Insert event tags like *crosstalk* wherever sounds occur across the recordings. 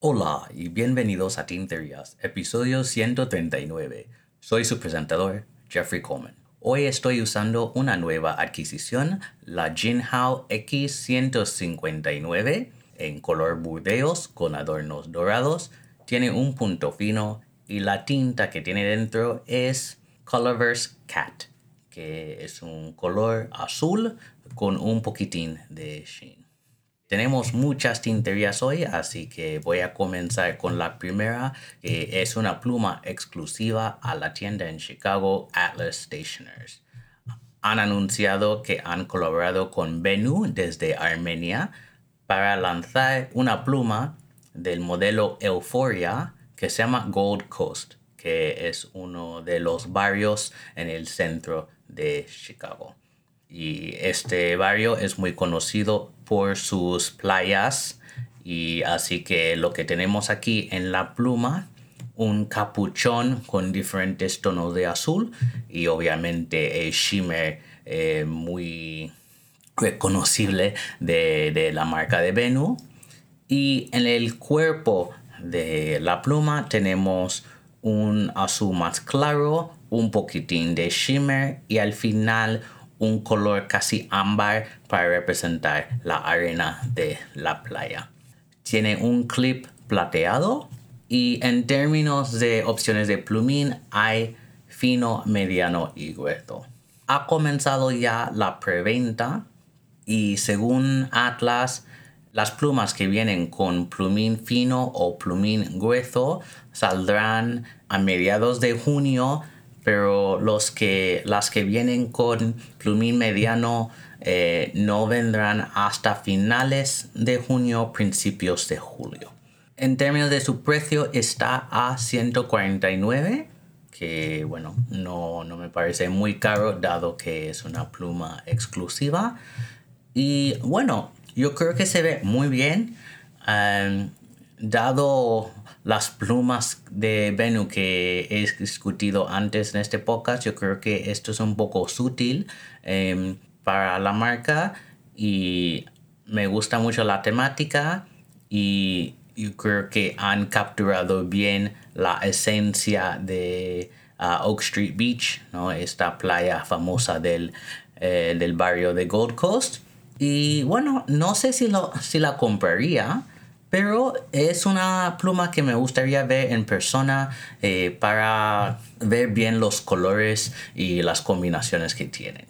Hola y bienvenidos a Tinterías, episodio 139. Soy su presentador, Jeffrey Coleman. Hoy estoy usando una nueva adquisición, la Jinhao X159, en color burdeos con adornos dorados. Tiene un punto fino y la tinta que tiene dentro es Colorverse Cat, que es un color azul con un poquitín de sheen. Tenemos muchas tinterías hoy, así que voy a comenzar con la primera, que es una pluma exclusiva a la tienda en Chicago, Atlas Stationers. Han anunciado que han colaborado con Benu desde Armenia para lanzar una pluma del modelo Euphoria que se llama Gold Coast, que es uno de los barrios en el centro de Chicago. Y este barrio es muy conocido por sus playas y así que lo que tenemos aquí en la pluma un capuchón con diferentes tonos de azul y obviamente el shimmer eh, muy reconocible de, de, la marca de Benu y en el cuerpo de la pluma tenemos un azul más claro un poquitín de shimmer y al final un color casi ámbar para representar la arena de la playa. Tiene un clip plateado y en términos de opciones de plumín hay fino, mediano y grueso. Ha comenzado ya la preventa y según Atlas las plumas que vienen con plumín fino o plumín grueso saldrán a mediados de junio pero los que, las que vienen con plumín mediano eh, no vendrán hasta finales de junio, principios de julio. En términos de su precio está a 149, que bueno, no, me parece muy caro dado que es una pluma exclusiva. Y bueno, yo creo que se ve muy bien. dado las plumas de Benu que he discutido antes en este podcast, yo creo que esto es un poco sutil em, para la marca y me gusta mucho la temática y yo creo que han capturado bien la esencia de uh, Oak Street Beach, ¿no? esta playa famosa del, eh, del barrio de Gold Coast. Y bueno, no sé si, lo, si la compraría, pero es una pluma que me gustaría ver en persona eh, para ver bien los colores y las combinaciones que tienen.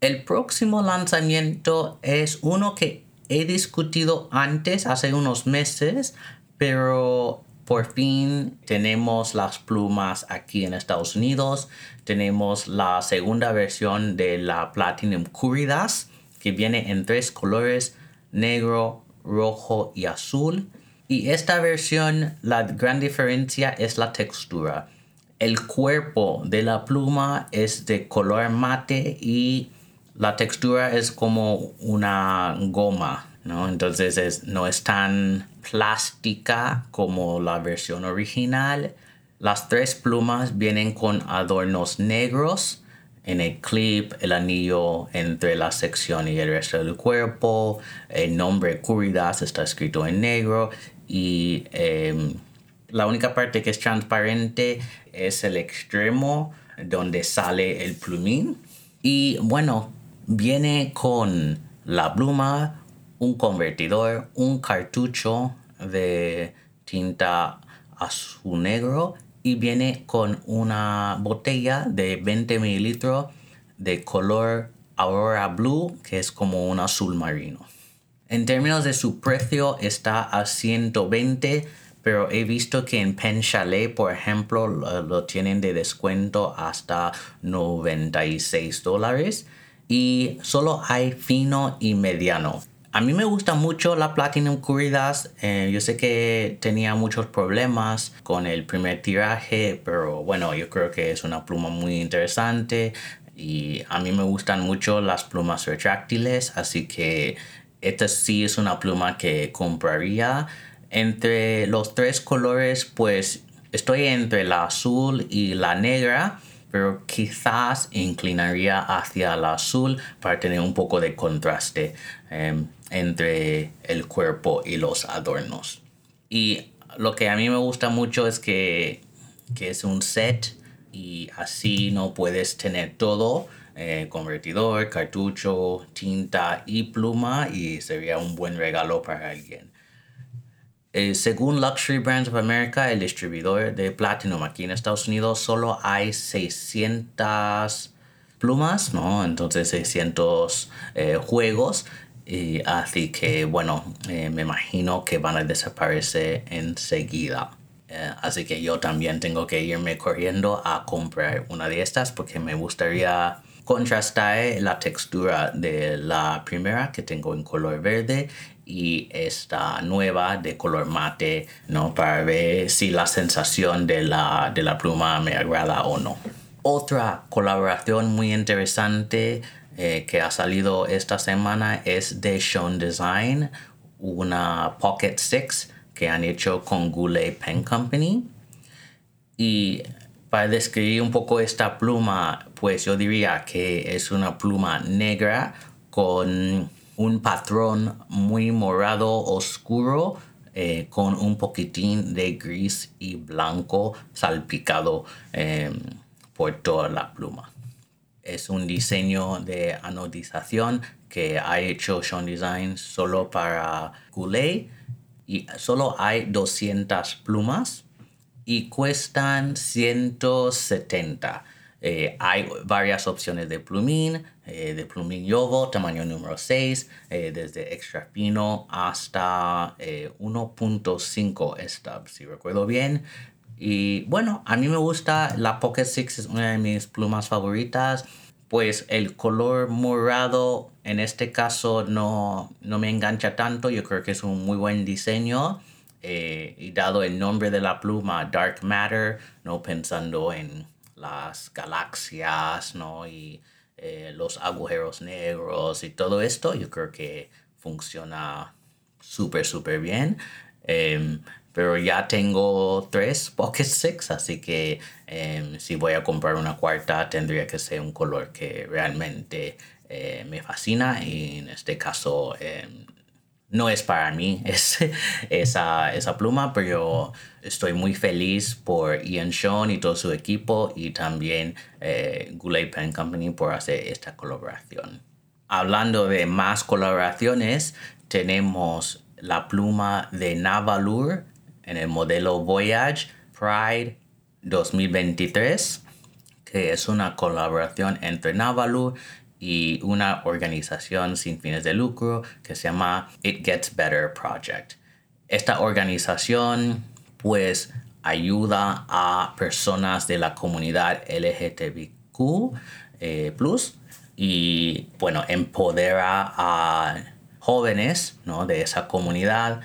El próximo lanzamiento es uno que he discutido antes, hace unos meses, pero por fin tenemos las plumas aquí en Estados Unidos. Tenemos la segunda versión de la Platinum Curidas que viene en tres colores, negro, rojo y azul. Y esta versión, la gran diferencia es la textura. El cuerpo de la pluma es de color mate y la textura es como una goma, ¿no? Entonces no es tan plástica como la versión original. Las tres plumas vienen con adornos negros en el clip, el anillo entre la sección y el resto del cuerpo, el nombre Curidas está escrito en negro y em, la única parte que es transparente es el extremo donde sale el plumín y bueno, viene con la pluma, un convertidor, un cartucho de tinta azul negro y viene con una botella de 20 mililitros de color Aurora Blue, que es como un azul marino. En términos de su precio está a 120, pero he visto que en Pen Chalet, por ejemplo, lo, tienen de descuento hasta 96 dólares y solo hay fino y mediano. A mí me gusta mucho la Platinum Curidas. Eh, yo sé que tenía muchos problemas con el primer tiraje, pero bueno, yo creo que es una pluma muy interesante. Y a mí me gustan mucho las plumas retráctiles, así que esta sí es una pluma que compraría. Entre los tres colores, pues estoy entre la azul y la negra, pero quizás inclinaría hacia el azul para tener un poco de contraste em, entre el cuerpo y los adornos. Y lo que a mí me gusta mucho es que, que es un set y así no puedes tener todo, eh, convertidor, cartucho, tinta y pluma y sería un buen regalo para alguien. Eh, según Luxury Brands of America, el distribuidor de Platinum aquí en Estados Unidos, solo hay 600 plumas, ¿no? Entonces 600 eh, juegos. Y así que, bueno, me imagino que van a desaparecer enseguida. Eh, así que yo también tengo que irme corriendo a comprar una de estas porque me gustaría contrastar la textura de la primera que tengo en color verde y esta nueva de color mate, ¿no? Para ver si la sensación de la, de la pluma me agrada o no. Otra colaboración muy interesante eh, que ha salido esta semana es de Sean Design, una Pocket 6 que han hecho con Goulet Pen Company. Y para describir un poco esta pluma, pues yo diría que es una pluma negra con un patrón muy morado oscuro eh, con un poquitín de gris y blanco salpicado em, por toda la pluma. Es un diseño de anodización que ha hecho Sean Design solo para Goulet y solo hay 200 plumas y cuestan 170. Eh, hay varias opciones de plumín, eh, de plumín yogo, tamaño número 6, eh, desde extra fino hasta 1.5 stub, si recuerdo bien. Y bueno, a mí me gusta la Pocket 6, es una de mis plumas favoritas pues el color morado en este caso no, me engancha tanto. Yo creo que es un muy buen diseño. Eh, y dado el nombre de la pluma, Dark Matter, no pensando en las galaxias, ¿no? Y eh, los agujeros negros y todo esto, yo creo que funciona súper, súper bien. Em, pero ya tengo tres Pocket Six, así que em, si voy a comprar una cuarta tendría que ser un color que realmente eh, me fascina y en este caso em, no es para mí *laughs* es, esa, esa pluma, pero estoy muy feliz por Ian Sean y todo su equipo y también eh, Goulet Pen Company por hacer esta colaboración. Hablando de más colaboraciones, tenemos la pluma de Navalur en el modelo Voyage Pride 2023, que es una colaboración entre Navalu y una organización sin fines de lucro que se llama It Gets Better Project. Esta organización pues ayuda a personas de la comunidad LGTBQ eh, plus y bueno empodera a jóvenes ¿no? de esa comunidad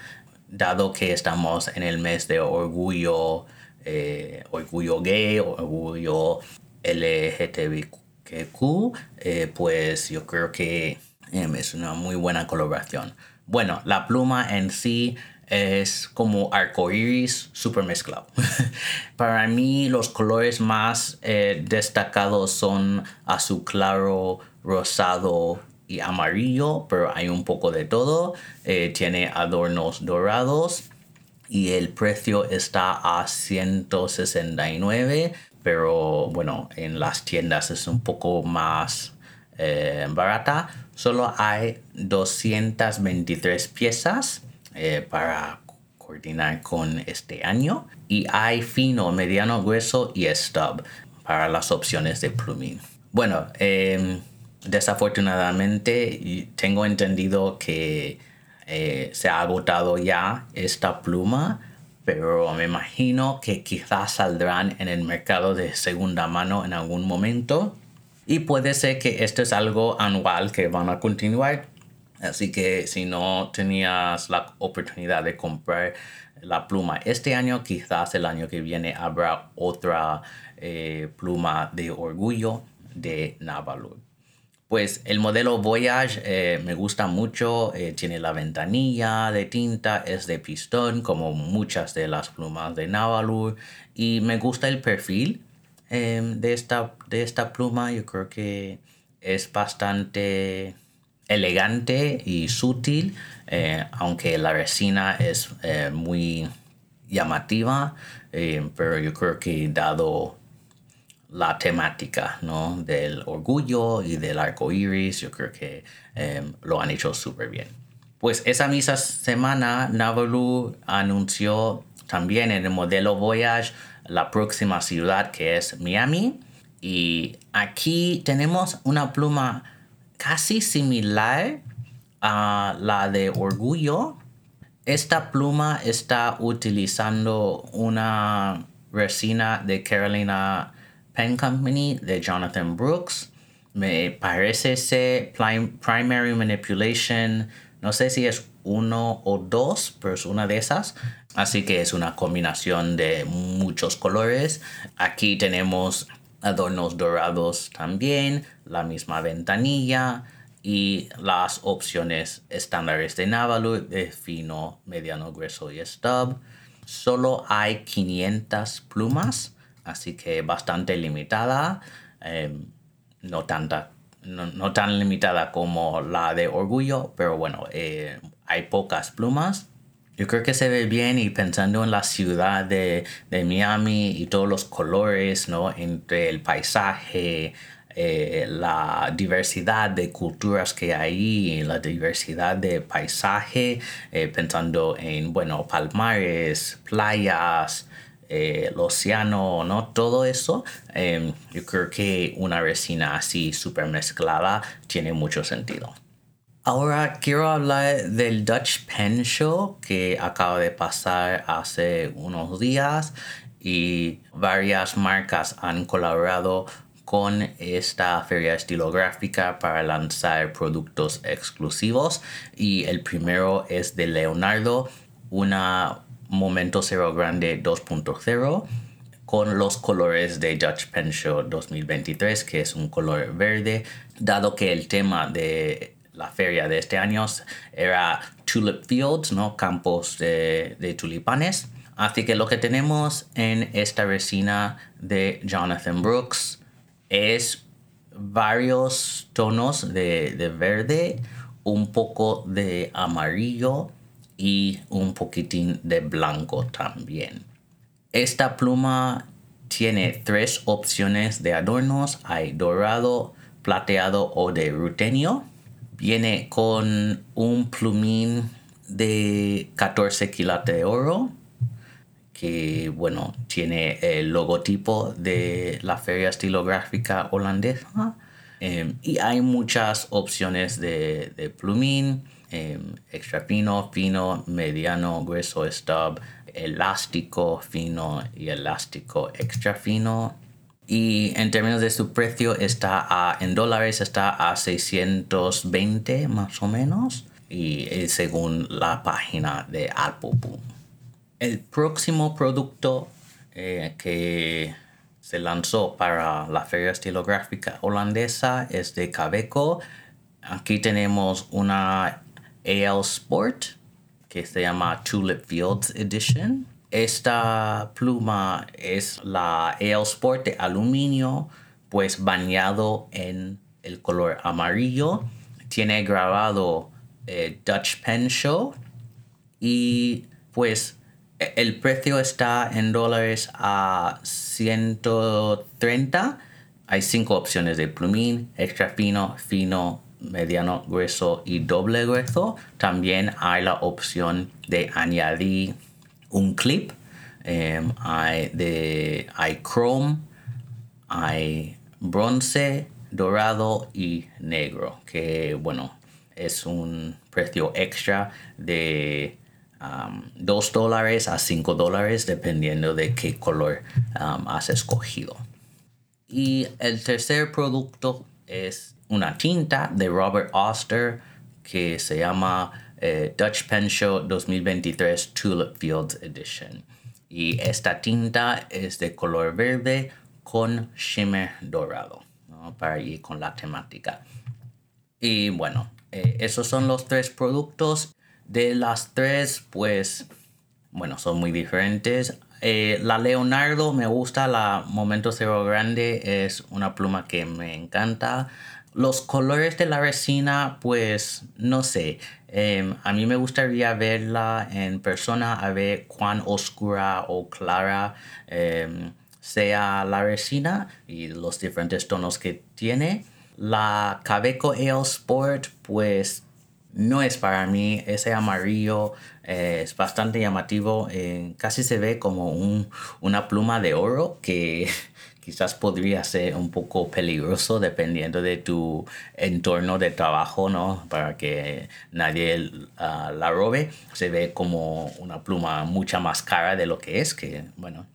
dado que estamos en el mes de orgullo, eh, orgullo gay, orgullo LGTBQ, eh, pues yo creo que em, es una muy buena colaboración. Bueno, la pluma en sí es como arcoiris super mezclado. *laughs* Para mí los colores más eh, destacados son azul claro, rosado, y amarillo, pero hay un poco de todo. Eh, tiene adornos dorados y el precio está a 169, pero bueno, en las tiendas es un poco más eh, barata. Solo hay 223 piezas eh, para coordinar con este año y hay fino, mediano, grueso y stub para las opciones de plumín. Bueno, eh, Desafortunadamente, tengo entendido que eh, se ha agotado ya esta pluma, pero me imagino que quizás saldrán en el mercado de segunda mano en algún momento. Y puede ser que esto es algo anual que van a continuar. Así que si no tenías la oportunidad de comprar la pluma este año, quizás el año que viene habrá otra eh, pluma de orgullo de Navalur. Pues el modelo Voyage eh, me gusta mucho, eh, tiene la ventanilla de tinta, es de pistón como muchas de las plumas de Navalur y me gusta el perfil. em, de, esta, de esta pluma. Yo creo que es bastante elegante y sutil, eh, aunque la resina es muy llamativa, pero yo creo que dado la temática ¿no? del orgullo y del arco iris, yo creo que lo han hecho súper bien. Pues esa misma semana, Navalu anunció también en el modelo Voyage la próxima ciudad que es Miami. Y aquí tenemos una pluma casi similar a la de Orgullo. Esta pluma está utilizando una resina de Carolina Pen Company de Jonathan Brooks. Me parece ser Primary Manipulation. No sé si es uno o dos, pero es una de esas. Así que es una combinación de muchos colores. Aquí tenemos adornos dorados también, la misma ventanilla y las opciones estándares de Navalu de fino, mediano, grueso y stub. Solo hay 500 plumas, así que bastante limitada, em, no, tanta, no, tan limitada como la de Orgullo, pero bueno, eh, hay pocas plumas yo creo que se ve bien y pensando en la ciudad de, Miami y todos los colores, ¿no? Entre el paisaje, eh, la diversidad de culturas que hay, la diversidad de paisaje, eh, pensando en, bueno, palmares, playas, eh, el océano, ¿no? Todo eso, em, yo creo que una resina así súper mezclada tiene mucho sentido. Ahora quiero hablar del Dutch Pen Show que acaba de pasar hace unos días y varias marcas han colaborado con esta feria estilográfica para lanzar productos exclusivos y el primero es de Leonardo, una Momento Cero Grande 2.0 con los colores de Dutch Pen Show 2023 que es un color verde dado que el tema de la feria de este año era Tulip Fields, ¿no? Campos de, tulipanes. Así que lo que tenemos en esta resina de Jonathan Brooks es varios tonos de, de verde, un poco de amarillo y un poquitín de blanco también. Esta pluma tiene tres opciones de adornos. Hay dorado, plateado o de rutenio. Viene con un plumín de 14 quilates de oro que bueno tiene el logotipo de la feria estilográfica holandesa em, y hay muchas opciones de, de plumín em, extra fino, fino, mediano, grueso, stub, elástico, fino y elástico extra fino y en términos de su precio está a, en dólares está a 620 más o menos y eh, según la página de Alpopu. El próximo producto eh, que se lanzó para la feria estilográfica holandesa es de Cabeco. Aquí tenemos una AL Sport que se llama Tulip Fields Edition esta pluma es la EL Sport de aluminio, pues bañado en el color amarillo. Tiene grabado eh, Dutch Pen Show y pues el precio está en dólares a 130. Hay cinco opciones de plumín, extra fino, fino, mediano, grueso y doble grueso. También hay la opción de añadir un clip. Em, hay, de, hay chrome, hay bronce, dorado y negro, que bueno, es un precio extra de 2 um, dólares a 5 dólares dependiendo de qué color um, has escogido. Y el tercer producto es una tinta de Robert Oster que se llama eh, Dutch Pen Show 2023 Tulip Fields Edition. Y esta tinta es de color verde con shimmer dorado, para ir con la temática. Y bueno, eh, esos son los tres productos. De las tres, pues, bueno, son muy diferentes. eh, la Leonardo me gusta, la Momento Cero Grande es una pluma que me encanta. Los colores de la resina, pues no sé. Em, a mí me gustaría verla en persona a ver cuán oscura o clara em, sea la resina y los diferentes tonos que tiene. La Cabeco Ale Sport, pues no es para mí. Ese amarillo eh, es bastante llamativo. Eh, casi se ve como un, una pluma de oro que *laughs* quizás podría ser un poco peligroso dependiendo de tu entorno de trabajo, ¿no? Para que nadie ah, la robe. Se ve como una pluma mucha más cara de lo que es, que bueno,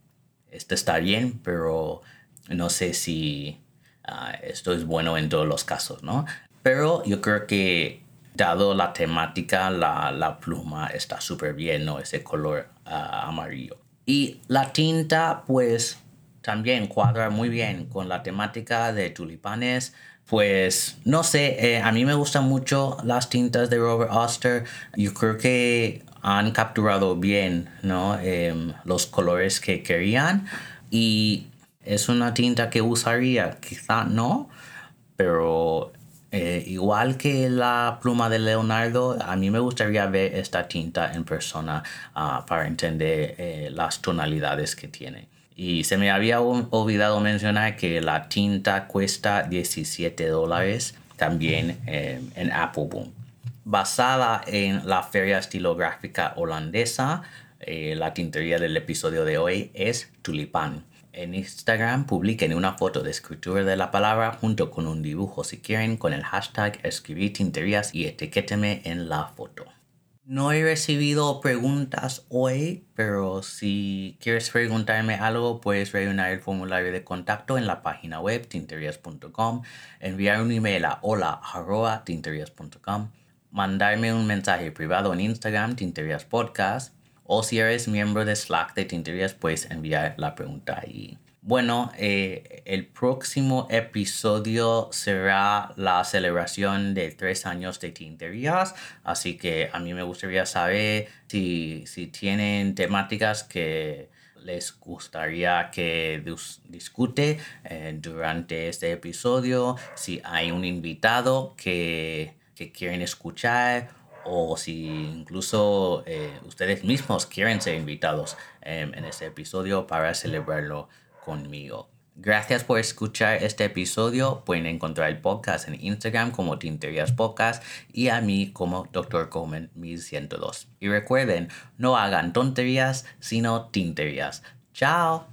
esto está bien, pero no sé si ah, esto es bueno en todos los casos, ¿no? Pero yo creo que dado la temática, la, pluma está súper bien, ¿no? Ese color ah, amarillo. Y la tinta, pues también cuadra muy bien con la temática de tulipanes. Pues no sé, eh, a mí me gustan mucho las tintas de Robert Oster. Yo creo que han capturado bien ¿no? Em, los colores que querían y es una tinta que usaría, quizá no, pero eh, igual que la pluma de Leonardo, a mí me gustaría ver esta tinta en persona ah, para entender eh, las tonalidades que tiene. Y se me había olvidado mencionar que la tinta cuesta 17 dólares también eh, en Apple Boom. Basada en la feria estilográfica holandesa, eh, la tintería del episodio de hoy es tulipán. En Instagram publiquen una foto de escritura de la palabra junto con un dibujo si quieren con el hashtag tinterías y etiquéteme en la foto. No he recibido preguntas hoy, pero si quieres preguntarme algo, puedes rellenar el formulario de contacto en la página web tinterias.com, enviar un email a hola.tinterias.com, mandarme un mensaje privado en Instagram, Tinterias Podcast, o si eres miembro de Slack de Tinterias, puedes enviar la pregunta ahí. Bueno, eh, el próximo episodio será la celebración de tres años de tinterías, así que a mí me gustaría saber si, tienen temáticas que les gustaría que discute eh, durante este episodio, si hay un invitado que, quieren escuchar o si incluso eh, ustedes mismos quieren ser invitados en este episodio para celebrarlo conmigo. Gracias por escuchar este episodio. Pueden encontrar el podcast en Instagram como Tinterías Podcast y a mí como Dr. Coleman 1102. Y recuerden, no hagan tonterías, sino tinterías. ¡Chao!